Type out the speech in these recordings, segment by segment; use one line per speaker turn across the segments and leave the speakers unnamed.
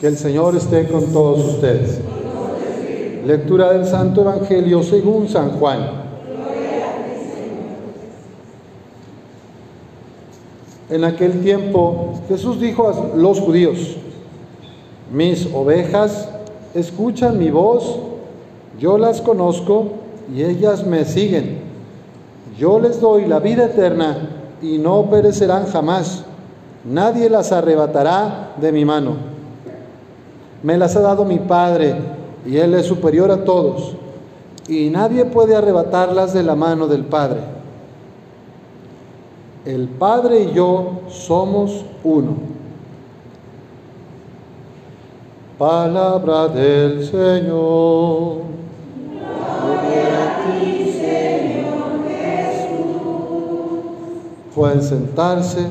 Que el Señor esté con todos ustedes. Lectura del Santo Evangelio según San Juan. En aquel tiempo Jesús dijo a los judíos, mis ovejas escuchan mi voz, yo las conozco y ellas me siguen. Yo les doy la vida eterna y no perecerán jamás. Nadie las arrebatará de mi mano. Me las ha dado mi Padre y Él es superior a todos. Y nadie puede arrebatarlas de la mano del Padre. El Padre y yo somos uno. Palabra del Señor. Pueden sentarse.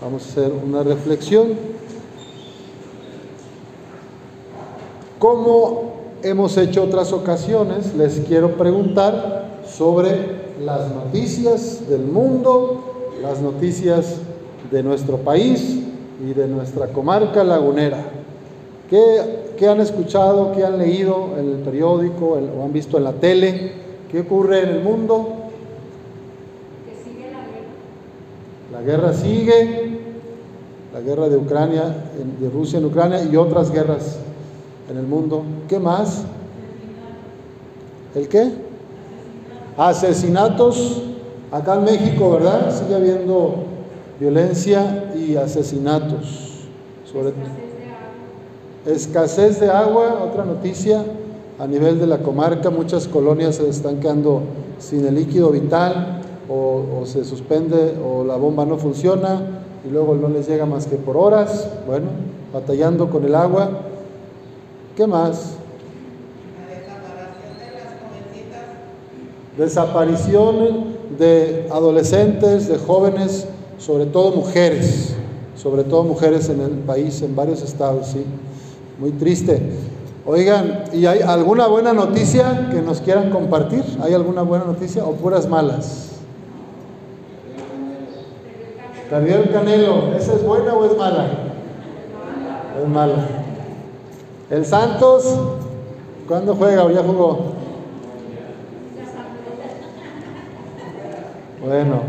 Vamos a hacer una reflexión. Como hemos hecho otras ocasiones, les quiero preguntar sobre las noticias del mundo, las noticias de nuestro país y de nuestra comarca lagunera. ¿Qué, han escuchado, qué han leído en el periódico o han visto en la tele? ¿Qué ocurre en el mundo?
Que sigue la guerra.
La guerra sigue, la guerra de Ucrania, de Rusia en Ucrania y otras guerras en el mundo. ¿Qué más? ¿El qué? Asesinatos. Acá en México, ¿verdad? Sigue habiendo violencia y asesinatos. Sobre escasez de agua, otra noticia a nivel de la comarca, muchas colonias se están quedando sin el líquido vital o, o, se suspende o la bomba no funciona y luego no les llega más que por horas, bueno, batallando con el agua. ¿Qué más? Desaparición de adolescentes, de jóvenes, sobre todo mujeres, sobre todo mujeres en el país, en varios estados, sí. Muy triste. Oigan, ¿y hay alguna buena noticia que nos quieran compartir? ¿Hay alguna buena noticia o puras malas? el Canelo, ¿esa es buena o es mala? Es mala. El Santos, ¿cuándo juega o ya jugó? Bueno,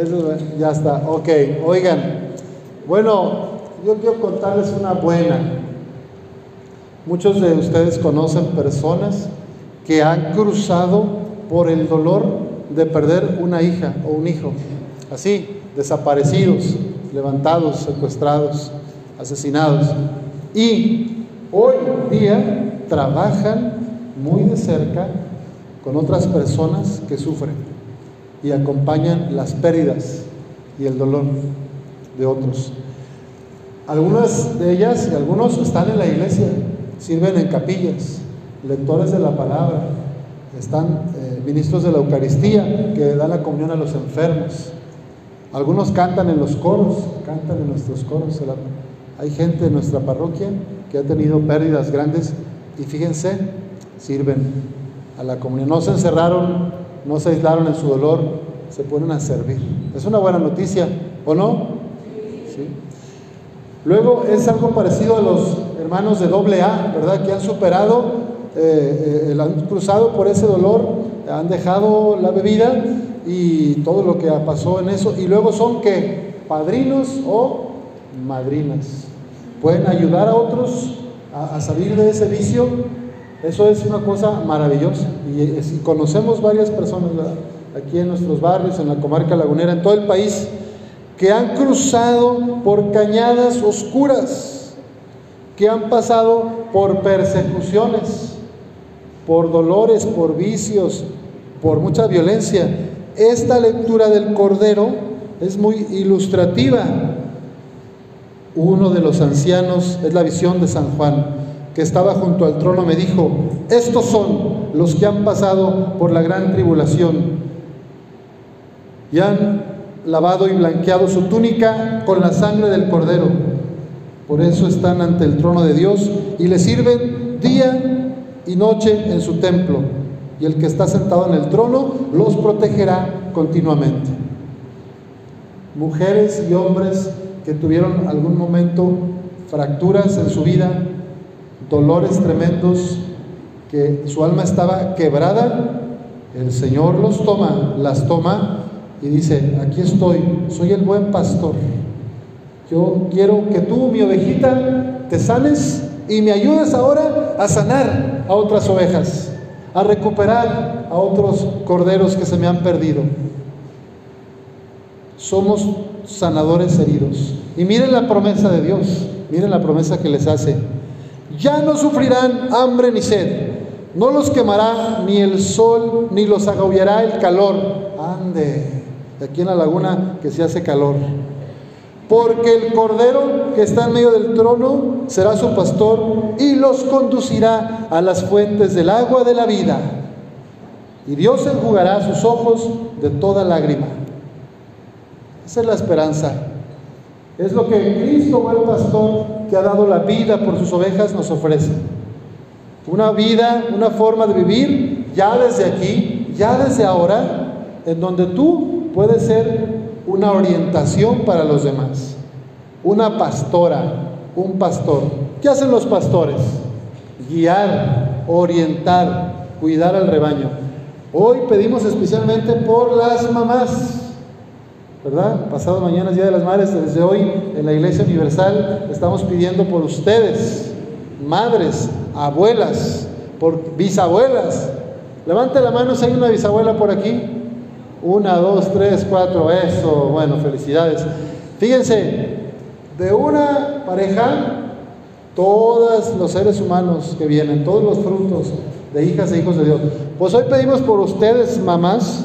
eso ya está. Ok, oigan. Bueno, yo quiero contarles una buena. Muchos de ustedes conocen personas que han cruzado por el dolor de perder una hija o un hijo. Así, desaparecidos, levantados, secuestrados, asesinados. Y hoy día trabajan muy de cerca con otras personas que sufren y acompañan las pérdidas y el dolor de otros. Algunas de ellas y algunos están en la iglesia, sirven en capillas, lectores de la palabra, están eh, ministros de la Eucaristía que dan la comunión a los enfermos. Algunos cantan en los coros, cantan en nuestros coros. Hay gente en nuestra parroquia que ha tenido pérdidas grandes y fíjense, sirven a la comunidad. No se encerraron, no se aislaron en su dolor, se ponen a servir. Es una buena noticia, ¿o no? ¿Sí? Luego es algo parecido a los hermanos de doble A, ¿verdad? Que han superado, eh, eh, han cruzado por ese dolor, han dejado la bebida y todo lo que pasó en eso, y luego son que padrinos o madrinas pueden ayudar a otros a, salir de ese vicio, eso es una cosa maravillosa. Y, conocemos varias personas aquí en nuestros barrios, en la comarca lagunera, en todo el país, que han cruzado por cañadas oscuras, que han pasado por persecuciones, por dolores, por vicios, por mucha violencia. Esta lectura del Cordero es muy ilustrativa uno de los ancianos, es la visión de San Juan, que estaba junto al trono, me dijo, estos son los que han pasado por la gran tribulación y han lavado y blanqueado su túnica con la sangre del cordero. Por eso están ante el trono de Dios y le sirven día y noche en su templo. Y el que está sentado en el trono los protegerá continuamente. Mujeres y hombres que tuvieron algún momento fracturas en su vida, dolores tremendos, que su alma estaba quebrada, el Señor los toma, las toma y dice, aquí estoy, soy el buen pastor. Yo quiero que tú, mi ovejita, te sanes y me ayudes ahora a sanar a otras ovejas, a recuperar a otros corderos que se me han perdido. Somos sanadores heridos. Y miren la promesa de Dios, miren la promesa que les hace. Ya no sufrirán hambre ni sed, no los quemará ni el sol, ni los agobiará el calor. Ande, aquí en la laguna que se hace calor. Porque el cordero que está en medio del trono será su pastor y los conducirá a las fuentes del agua de la vida. Y Dios enjugará sus ojos de toda lágrima. Esa es la esperanza. Es lo que Cristo, buen pastor, que ha dado la vida por sus ovejas, nos ofrece. Una vida, una forma de vivir ya desde aquí, ya desde ahora, en donde tú puedes ser una orientación para los demás. Una pastora, un pastor. ¿Qué hacen los pastores? Guiar, orientar, cuidar al rebaño. Hoy pedimos especialmente por las mamás. ¿Verdad? Pasado mañana es Día de las Madres, desde hoy en la Iglesia Universal estamos pidiendo por ustedes, madres, abuelas, por bisabuelas. Levante la mano si hay una bisabuela por aquí. Una, dos, tres, cuatro, eso, bueno, felicidades. Fíjense, de una pareja, todos los seres humanos que vienen, todos los frutos de hijas e hijos de Dios. Pues hoy pedimos por ustedes, mamás,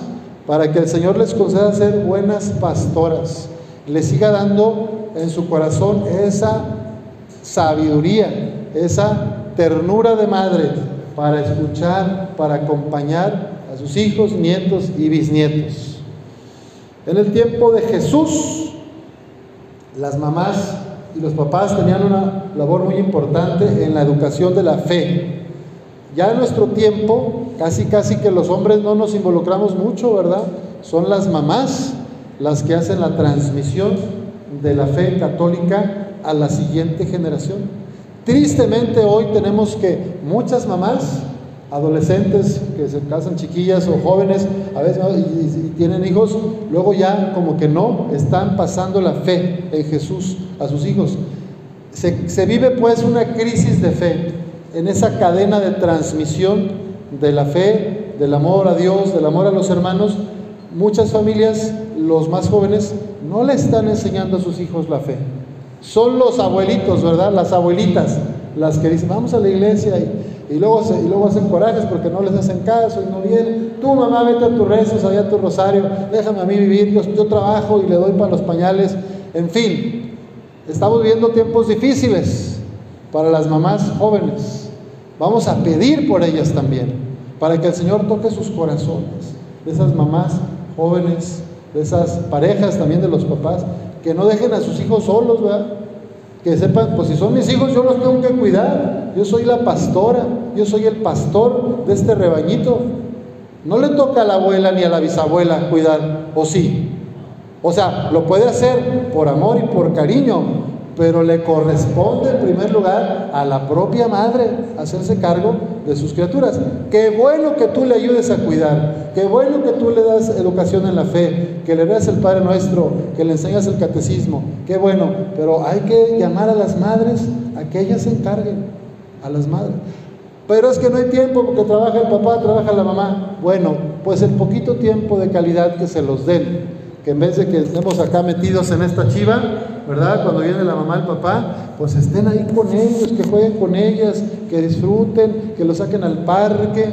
para que el Señor les conceda ser buenas pastoras, les siga dando en su corazón esa sabiduría, esa ternura de madre para escuchar, para acompañar a sus hijos, nietos y bisnietos. En el tiempo de Jesús, las mamás y los papás tenían una labor muy importante en la educación de la fe. Ya en nuestro tiempo, casi casi que los hombres no nos involucramos mucho, ¿verdad? Son las mamás las que hacen la transmisión de la fe católica a la siguiente generación. Tristemente hoy tenemos que muchas mamás, adolescentes que se casan chiquillas o jóvenes, a veces y, tienen hijos, luego ya como que no están pasando la fe en Jesús a sus hijos. Se, se vive pues una crisis de fe en esa cadena de transmisión de la fe, del amor a Dios, del amor a los hermanos, muchas familias, los más jóvenes, no le están enseñando a sus hijos la fe. Son los abuelitos, ¿verdad? Las abuelitas, las que dicen, vamos a la iglesia y, luego, y luego hacen corajes porque no les hacen caso y no vienen. Tú, mamá, vete a tus rezos, allá a tu rosario, déjame a mí vivir, yo, yo trabajo y le doy para los pañales. En fin, estamos viviendo tiempos difíciles para las mamás jóvenes. Vamos a pedir por ellas también, para que el Señor toque sus corazones, de esas mamás jóvenes, de esas parejas también de los papás, que no dejen a sus hijos solos, ¿verdad? Que sepan, pues si son mis hijos, yo los tengo que cuidar. Yo soy la pastora, yo soy el pastor de este rebañito. No le toca a la abuela ni a la bisabuela cuidar, o sí. O sea, lo puede hacer por amor y por cariño, pero le corresponde en primer lugar a la propia madre hacerse cargo de sus criaturas. Qué bueno que tú le ayudes a cuidar, qué bueno que tú le das educación en la fe, que le das el Padre Nuestro, que le enseñas el catecismo, qué bueno, pero hay que llamar a las madres a que ellas se encarguen, a las madres. Pero es que no hay tiempo porque trabaja el papá, trabaja la mamá. Bueno, pues el poquito tiempo de calidad que se los den que en vez de que estemos acá metidos en esta chiva, ¿verdad? Cuando viene la mamá el papá, pues estén ahí con ellos, que jueguen con ellas, que disfruten, que los saquen al parque,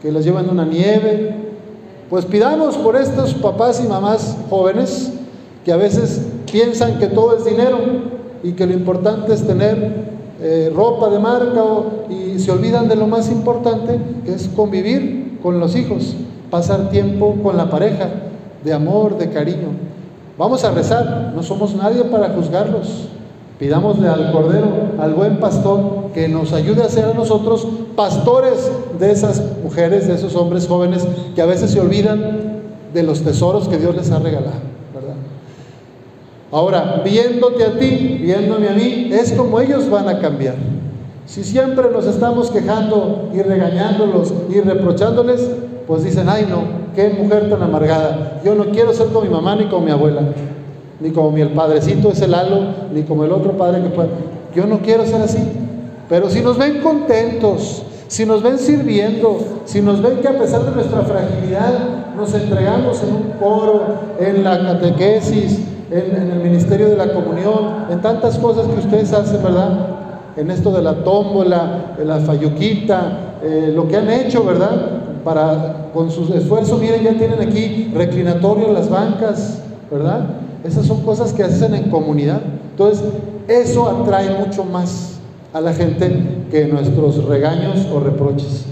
que los lleven a una nieve. Pues pidamos por estos papás y mamás jóvenes que a veces piensan que todo es dinero y que lo importante es tener eh, ropa de marca y se olvidan de lo más importante, que es convivir con los hijos, pasar tiempo con la pareja de amor, de cariño. Vamos a rezar, no somos nadie para juzgarlos. Pidámosle al Cordero, al buen pastor, que nos ayude a ser a nosotros pastores de esas mujeres, de esos hombres jóvenes que a veces se olvidan de los tesoros que Dios les ha regalado, ¿verdad? Ahora, viéndote a ti, viéndome a mí, es como ellos van a cambiar. Si siempre nos estamos quejando y regañándolos y reprochándoles, pues dicen, ay no, qué mujer tan amargada. Yo no quiero ser como mi mamá ni como mi abuela, ni como mi el padrecito es el halo, ni como el otro padre que puede. Yo no quiero ser así. Pero si nos ven contentos, si nos ven sirviendo, si nos ven que a pesar de nuestra fragilidad nos entregamos en un coro, en la catequesis, en, el ministerio de la comunión, en tantas cosas que ustedes hacen, ¿verdad? En esto de la tómbola, de la fayuquita, eh, lo que han hecho, ¿verdad? Para, con sus esfuerzos, miren, ya tienen aquí reclinatorio en las bancas, ¿verdad? Esas son cosas que hacen en comunidad. Entonces, eso atrae mucho más a la gente que nuestros regaños o reproches.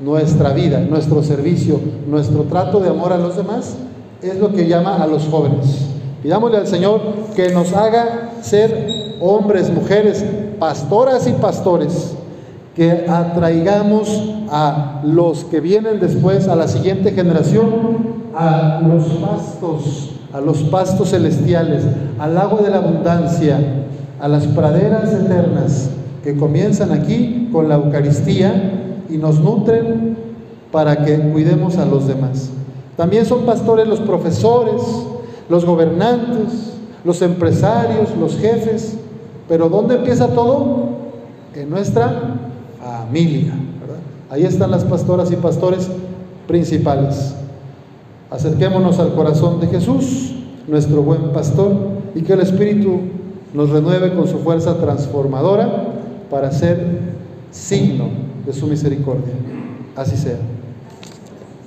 Nuestra vida, nuestro servicio, nuestro trato de amor a los demás es lo que llama a los jóvenes. Pidámosle al Señor que nos haga ser hombres, mujeres, pastoras y pastores, que atraigamos a los que vienen después, a la siguiente generación, a los pastos, a los pastos celestiales, al agua de la abundancia, a las praderas eternas, que comienzan aquí con la Eucaristía y nos nutren para que cuidemos a los demás. También son pastores los profesores, los gobernantes, los empresarios, los jefes. Pero ¿dónde empieza todo? En nuestra familia. Ahí están las pastoras y pastores principales. Acerquémonos al corazón de Jesús, nuestro buen pastor, y que el Espíritu nos renueve con su fuerza transformadora para ser signo de su misericordia. Así sea.